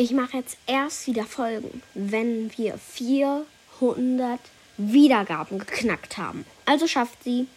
Ich mache jetzt erst wieder Folgen, wenn wir 400 Wiedergaben geknackt haben. Also schafft sie.